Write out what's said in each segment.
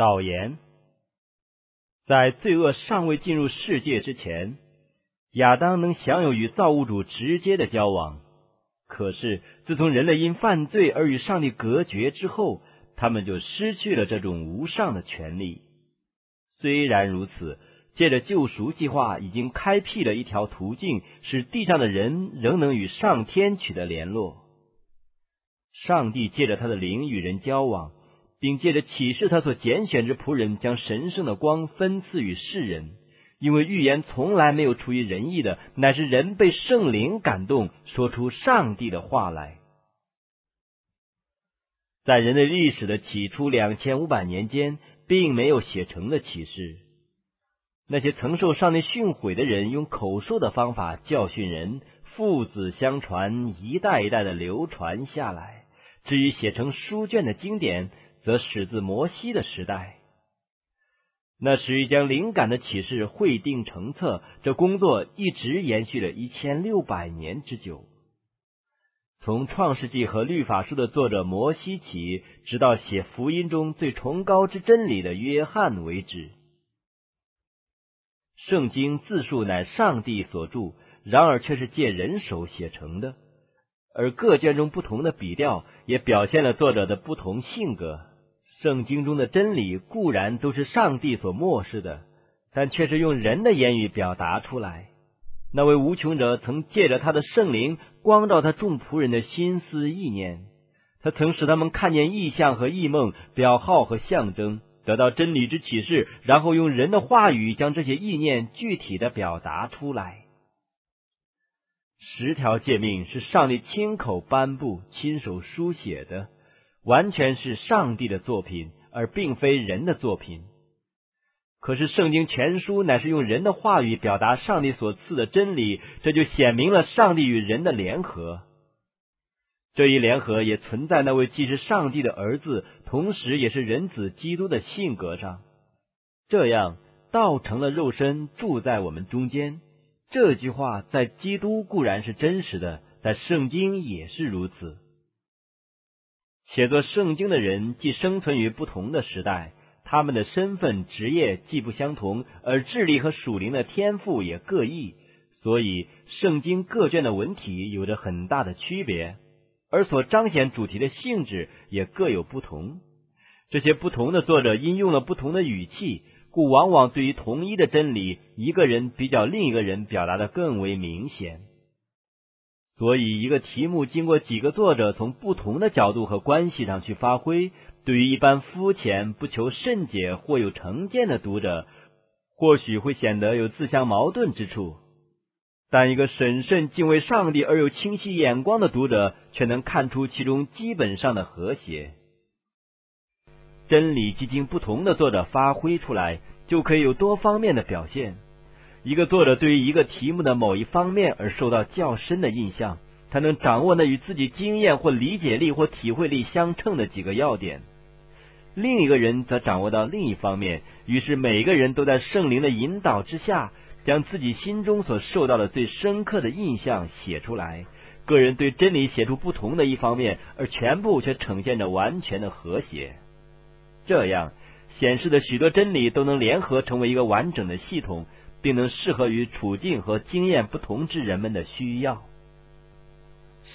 导言：在罪恶尚未进入世界之前，亚当能享有与造物主直接的交往。可是，自从人类因犯罪而与上帝隔绝之后，他们就失去了这种无上的权利。虽然如此，借着救赎计划，已经开辟了一条途径，使地上的人仍能与上天取得联络。上帝借着他的灵与人交往，并借着启示他所拣选之仆人，将神圣的光分赐与世人。因为预言从来没有出于人意的，乃是人被圣灵感动，说出上帝的话来。在人类历史的起初两千五百年间，并没有写成的启示。那些曾受上帝训诲的人，用口述的方法教训人，父子相传，一代一代的流传下来。至于写成书卷的经典，则始自摩西的时代。那时将灵感的启示汇定成册，这工作一直延续了一千六百年之久。从创世纪和律法书的作者摩西起，直到写福音中最崇高之真理的约翰为止。圣经字数乃上帝所著，然而却是借人手写成的，而各卷中不同的笔调，也表现了作者的不同性格。圣经中的真理固然都是上帝所漠视的，但却是用人的言语表达出来。那位无穷者曾借着他的圣灵光照他众仆人的心思意念，他曾使他们看见意象和异梦、表号和象征，得到真理之启示，然后用人的话语将这些意念具体的表达出来。十条诫命是上帝亲口颁布、亲手书写的。完全是上帝的作品，而并非人的作品。可是圣经全书乃是用人的话语表达上帝所赐的真理，这就显明了上帝与人的联合。这一联合也存在那位既是上帝的儿子，同时也是人子基督的性格上。这样道成了肉身，住在我们中间。这句话在基督固然是真实的，在圣经也是如此。写作圣经的人既生存于不同的时代，他们的身份、职业既不相同，而智力和属灵的天赋也各异，所以圣经各卷的文体有着很大的区别，而所彰显主题的性质也各有不同。这些不同的作者因用了不同的语气，故往往对于同一的真理，一个人比较另一个人表达的更为明显。所以，一个题目经过几个作者从不同的角度和关系上去发挥，对于一般肤浅、不求甚解或有成见的读者，或许会显得有自相矛盾之处；但一个审慎、敬畏上帝而有清晰眼光的读者，却能看出其中基本上的和谐。真理既经不同的作者发挥出来，就可以有多方面的表现。一个作者对于一个题目的某一方面而受到较深的印象，他能掌握那与自己经验或理解力或体会力相称的几个要点；另一个人则掌握到另一方面。于是，每个人都在圣灵的引导之下，将自己心中所受到的最深刻的印象写出来。个人对真理写出不同的一方面，而全部却呈现着完全的和谐。这样显示的许多真理都能联合成为一个完整的系统。并能适合于处境和经验不同之人们的需要。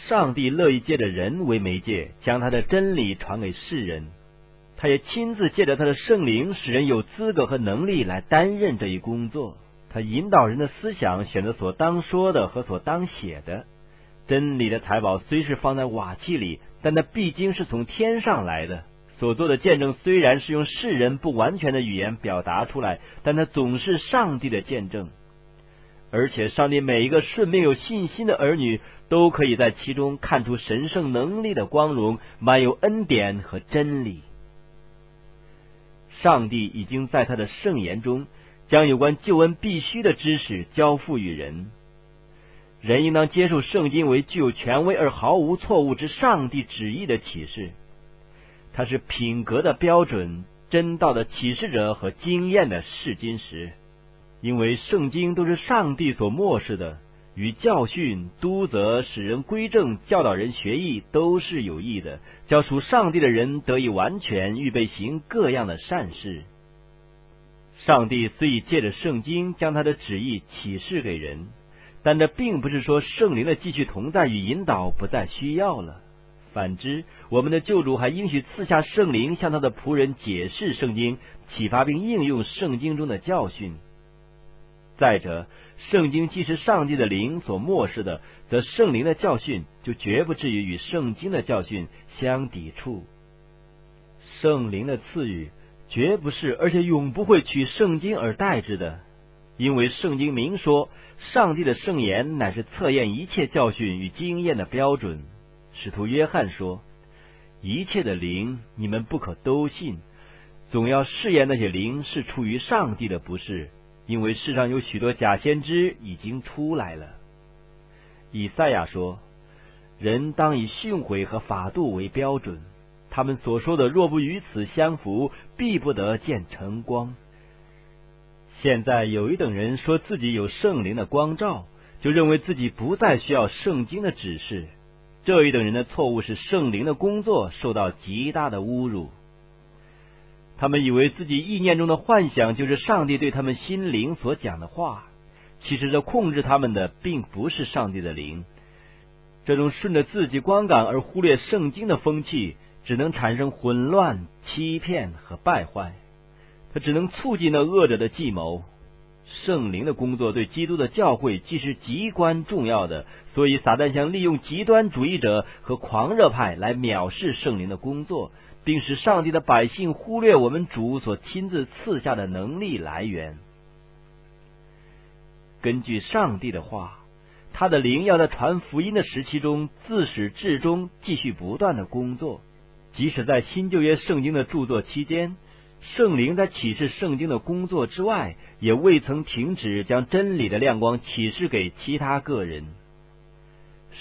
上帝乐意借着人为媒介，将他的真理传给世人。他也亲自借着他的圣灵，使人有资格和能力来担任这一工作。他引导人的思想，选择所当说的和所当写的。真理的财宝虽是放在瓦器里，但那毕竟是从天上来的。所做的见证虽然是用世人不完全的语言表达出来，但它总是上帝的见证。而且，上帝每一个顺命有信心的儿女，都可以在其中看出神圣能力的光荣，满有恩典和真理。上帝已经在他的圣言中，将有关救恩必须的知识交付于人。人应当接受圣经为具有权威而毫无错误之上帝旨意的启示。它是品格的标准、真道的启示者和经验的试金石，因为圣经都是上帝所漠视的，与教训、督责、使人归正、教导人学艺，都是有益的，教属上帝的人得以完全，预备行各样的善事。上帝虽已借着圣经将他的旨意启示给人，但这并不是说圣灵的继续同在与引导不再需要了。反之，我们的救主还应许赐下圣灵，向他的仆人解释圣经，启发并应用圣经中的教训。再者，圣经既是上帝的灵所漠视的，则圣灵的教训就绝不至于与圣经的教训相抵触。圣灵的赐予绝不是，而且永不会取圣经而代之的，因为圣经明说，上帝的圣言乃是测验一切教训与经验的标准。使徒约翰说：“一切的灵，你们不可都信，总要试验那些灵是出于上帝的，不是。”因为世上有许多假先知已经出来了。以赛亚说：“人当以训诲和法度为标准，他们所说的若不与此相符，必不得见晨光。”现在有一等人说自己有圣灵的光照，就认为自己不再需要圣经的指示。这一等人的错误是圣灵的工作受到极大的侮辱。他们以为自己意念中的幻想就是上帝对他们心灵所讲的话，其实这控制他们的并不是上帝的灵。这种顺着自己观感而忽略圣经的风气，只能产生混乱、欺骗和败坏。它只能促进那恶者的计谋。圣灵的工作对基督的教会既是极关重要的，所以撒旦想利用极端主义者和狂热派来藐视圣灵的工作。并使上帝的百姓忽略我们主所亲自赐下的能力来源。根据上帝的话，他的灵要在传福音的时期中自始至终继续不断的工作。即使在新旧约圣经的著作期间，圣灵在启示圣经的工作之外，也未曾停止将真理的亮光启示给其他个人。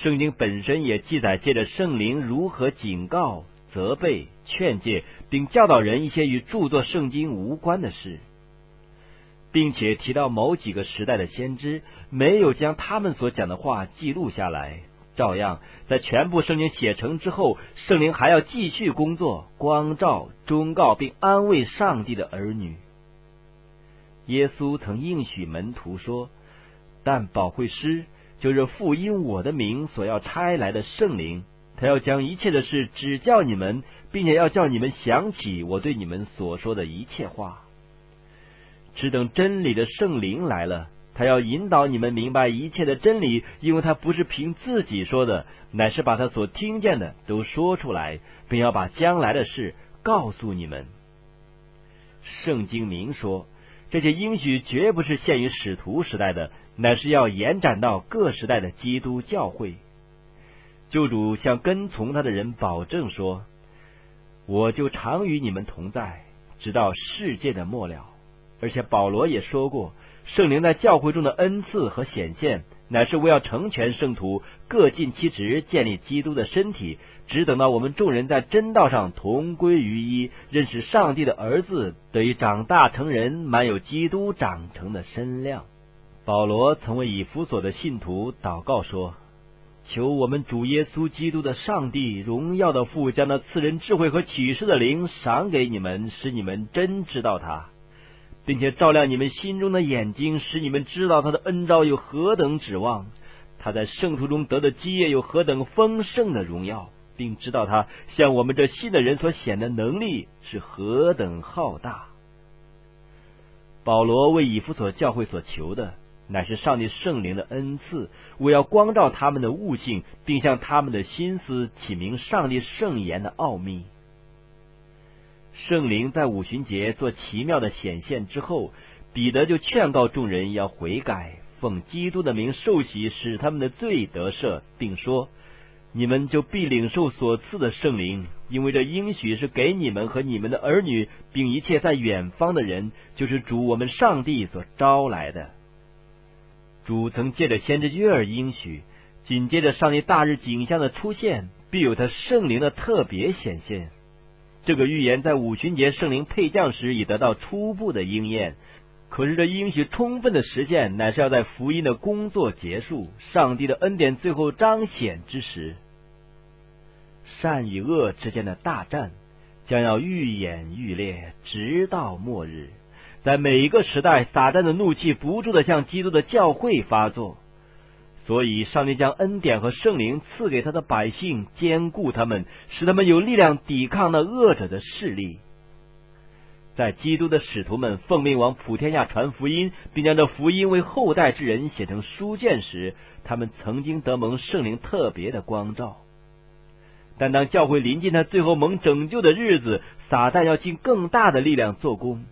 圣经本身也记载，借着圣灵如何警告。责备、劝诫，并教导人一些与著作圣经无关的事，并且提到某几个时代的先知没有将他们所讲的话记录下来。照样，在全部圣经写成之后，圣灵还要继续工作，光照、忠告并安慰上帝的儿女。耶稣曾应许门徒说：“但保惠师就是父因我的名所要差来的圣灵。”他要将一切的事指教你们，并且要叫你们想起我对你们所说的一切话。只等真理的圣灵来了，他要引导你们明白一切的真理，因为他不是凭自己说的，乃是把他所听见的都说出来，并要把将来的事告诉你们。圣经明说，这些应许绝不是限于使徒时代的，乃是要延展到各时代的基督教会。救主向跟从他的人保证说：“我就常与你们同在，直到世界的末了。”而且保罗也说过，圣灵在教会中的恩赐和显现，乃是为要成全圣徒，各尽其职，建立基督的身体。只等到我们众人在真道上同归于一，认识上帝的儿子，得以长大成人，满有基督长成的身量。保罗曾为以弗所的信徒祷告说。求我们主耶稣基督的上帝荣耀的父，将那赐人智慧和启示的灵赏给你们，使你们真知道他，并且照亮你们心中的眼睛，使你们知道他的恩招有何等指望，他在圣徒中得的基业有何等丰盛的荣耀，并知道他向我们这信的人所显的能力是何等浩大。保罗为以弗所教会所求的。乃是上帝圣灵的恩赐，我要光照他们的悟性，并向他们的心思起名上帝圣言的奥秘。圣灵在五旬节做奇妙的显现之后，彼得就劝告众人要悔改，奉基督的名受洗，使他们的罪得赦，并说：你们就必领受所赐的圣灵，因为这应许是给你们和你们的儿女，并一切在远方的人，就是主我们上帝所招来的。主曾借着先知约尔应许，紧接着上帝大日景象的出现，必有他圣灵的特别显现。这个预言在五旬节圣灵配降时已得到初步的应验。可是这应许充分的实现，乃是要在福音的工作结束、上帝的恩典最后彰显之时。善与恶之间的大战将要愈演愈烈，直到末日。在每一个时代，撒旦的怒气不住的向基督的教会发作，所以上帝将恩典和圣灵赐给他的百姓，兼顾他们，使他们有力量抵抗那恶者的势力。在基督的使徒们奉命往普天下传福音，并将这福音为后代之人写成书卷时，他们曾经得蒙圣灵特别的光照。但当教会临近他最后蒙拯救的日子，撒旦要尽更大的力量做工。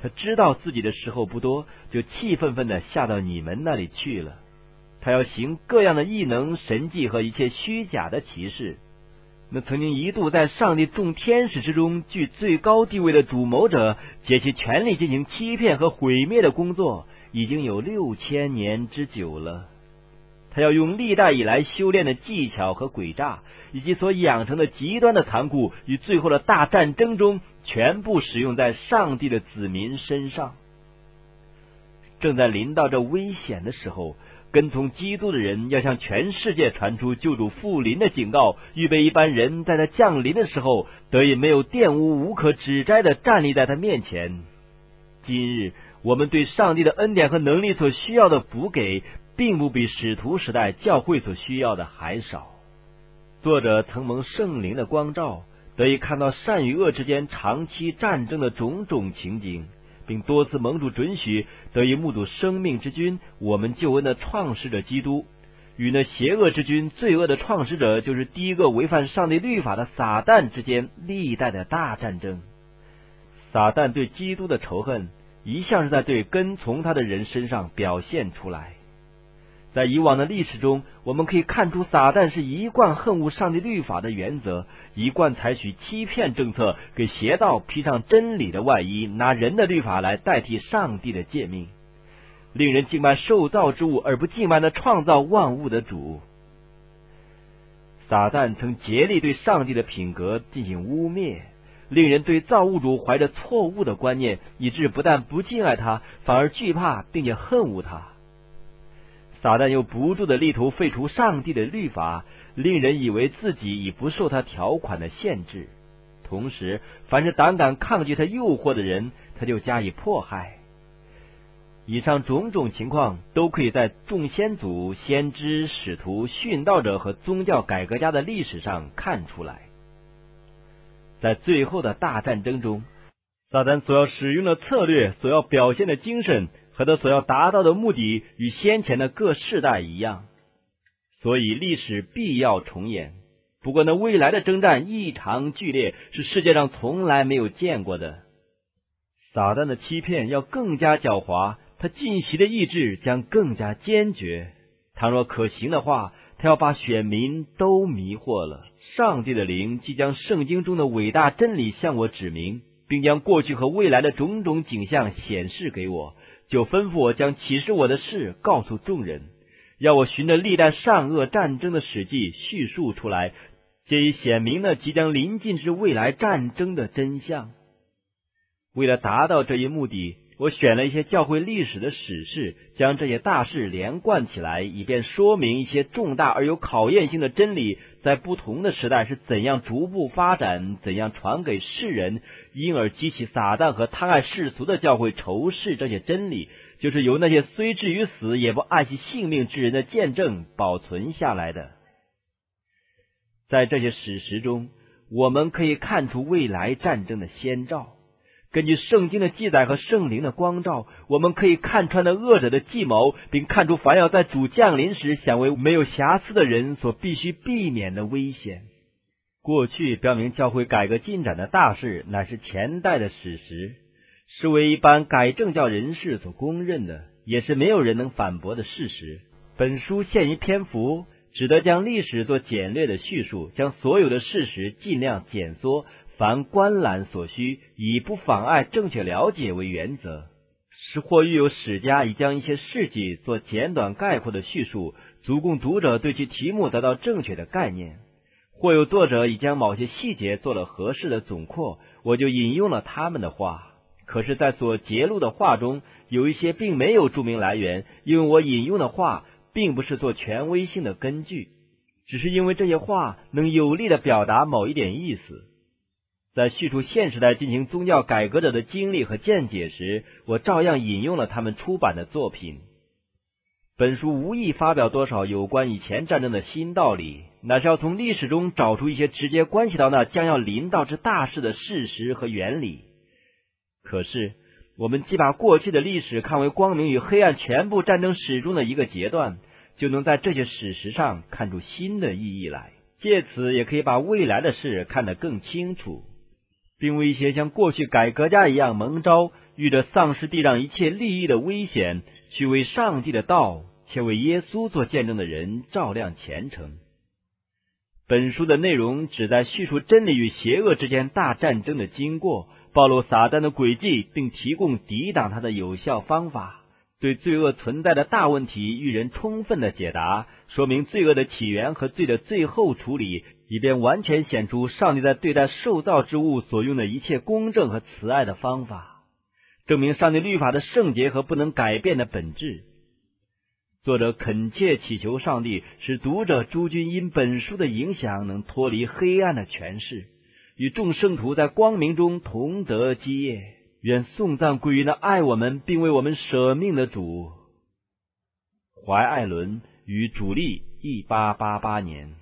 他知道自己的时候不多，就气愤愤的下到你们那里去了。他要行各样的异能、神迹和一切虚假的奇事。那曾经一度在上帝众天使之中居最高地位的主谋者，借其权力进行欺骗和毁灭的工作，已经有六千年之久了。他要用历代以来修炼的技巧和诡诈，以及所养成的极端的残酷，与最后的大战争中，全部使用在上帝的子民身上。正在临到这危险的时候。跟从基督的人要向全世界传出救主复临的警告，预备一般人在他降临的时候得以没有玷污、无可指摘的站立在他面前。今日我们对上帝的恩典和能力所需要的补给，并不比使徒时代教会所需要的还少。作者曾蒙圣灵的光照，得以看到善与恶之间长期战争的种种情景。并多次蒙主准许，得以目睹生命之君，我们救恩的创始者基督，与那邪恶之君、罪恶的创始者，就是第一个违反上帝律法的撒旦之间历代的大战争。撒旦对基督的仇恨，一向是在对跟从他的人身上表现出来。在以往的历史中，我们可以看出，撒旦是一贯恨恶上帝律法的原则，一贯采取欺骗政策，给邪道披上真理的外衣，拿人的律法来代替上帝的诫命，令人敬拜受造之物，而不敬拜那创造万物的主。撒旦曾竭力对上帝的品格进行污蔑，令人对造物主怀着错误的观念，以致不但不敬爱他，反而惧怕并且恨恶他。撒旦又不住的力图废除上帝的律法，令人以为自己已不受他条款的限制。同时，凡是胆敢抗拒他诱惑的人，他就加以迫害。以上种种情况都可以在众先祖、先知、使徒、殉道者和宗教改革家的历史上看出来。在最后的大战争中，撒旦所要使用的策略，所要表现的精神。和他所要达到的目的与先前的各世代一样，所以历史必要重演。不过，那未来的征战异常剧烈，是世界上从来没有见过的。撒旦的欺骗要更加狡猾，他进袭的意志将更加坚决。倘若可行的话，他要把选民都迷惑了。上帝的灵即将圣经中的伟大真理向我指明，并将过去和未来的种种景象显示给我。就吩咐我将启示我的事告诉众人，要我循着历代善恶战争的史记叙述出来，借以显明了即将临近之未来战争的真相。为了达到这一目的，我选了一些教会历史的史事，将这些大事连贯起来，以便说明一些重大而有考验性的真理，在不同的时代是怎样逐步发展，怎样传给世人。因而激起撒旦和贪爱世俗的教会仇视这些真理，就是由那些虽至于死也不爱惜性命之人的见证保存下来的。在这些史实中，我们可以看出未来战争的先兆。根据圣经的记载和圣灵的光照，我们可以看穿的恶者的计谋，并看出凡要在主降临时想为没有瑕疵的人所必须避免的危险。过去标明教会改革进展的大事，乃是前代的史实，是为一般改正教人士所公认的，也是没有人能反驳的事实。本书限于篇幅，只得将历史做简略的叙述，将所有的事实尽量简缩，凡观览所需，以不妨碍正确了解为原则。是或遇有史家已将一些事迹做简短概括的叙述，足供读者对其题目得到正确的概念。或有作者已将某些细节做了合适的总括，我就引用了他们的话。可是，在所揭露的话中，有一些并没有注明来源，因为我引用的话并不是做权威性的根据，只是因为这些话能有力的表达某一点意思。在叙述现时代进行宗教改革者的经历和见解时，我照样引用了他们出版的作品。本书无意发表多少有关以前战争的新道理，乃是要从历史中找出一些直接关系到那将要临到之大事的事实和原理。可是，我们既把过去的历史看为光明与黑暗全部战争史中的一个阶段，就能在这些史实上看出新的意义来，借此也可以把未来的事看得更清楚，并威胁像过去改革家一样蒙招，遇着丧失地上一切利益的危险，去为上帝的道且为耶稣做见证的人照亮前程。本书的内容旨在叙述真理与邪恶之间大战争的经过。暴露撒旦的诡计，并提供抵挡他的有效方法，对罪恶存在的大问题予人充分的解答，说明罪恶的起源和罪的最后处理，以便完全显出上帝在对待受造之物所用的一切公正和慈爱的方法，证明上帝律法的圣洁和不能改变的本质。作者恳切祈求上帝使读者诸君因本书的影响，能脱离黑暗的权势。与众圣徒在光明中同得基业，愿颂赞归于那爱我们并为我们舍命的主。怀艾伦于主力，一八八八年。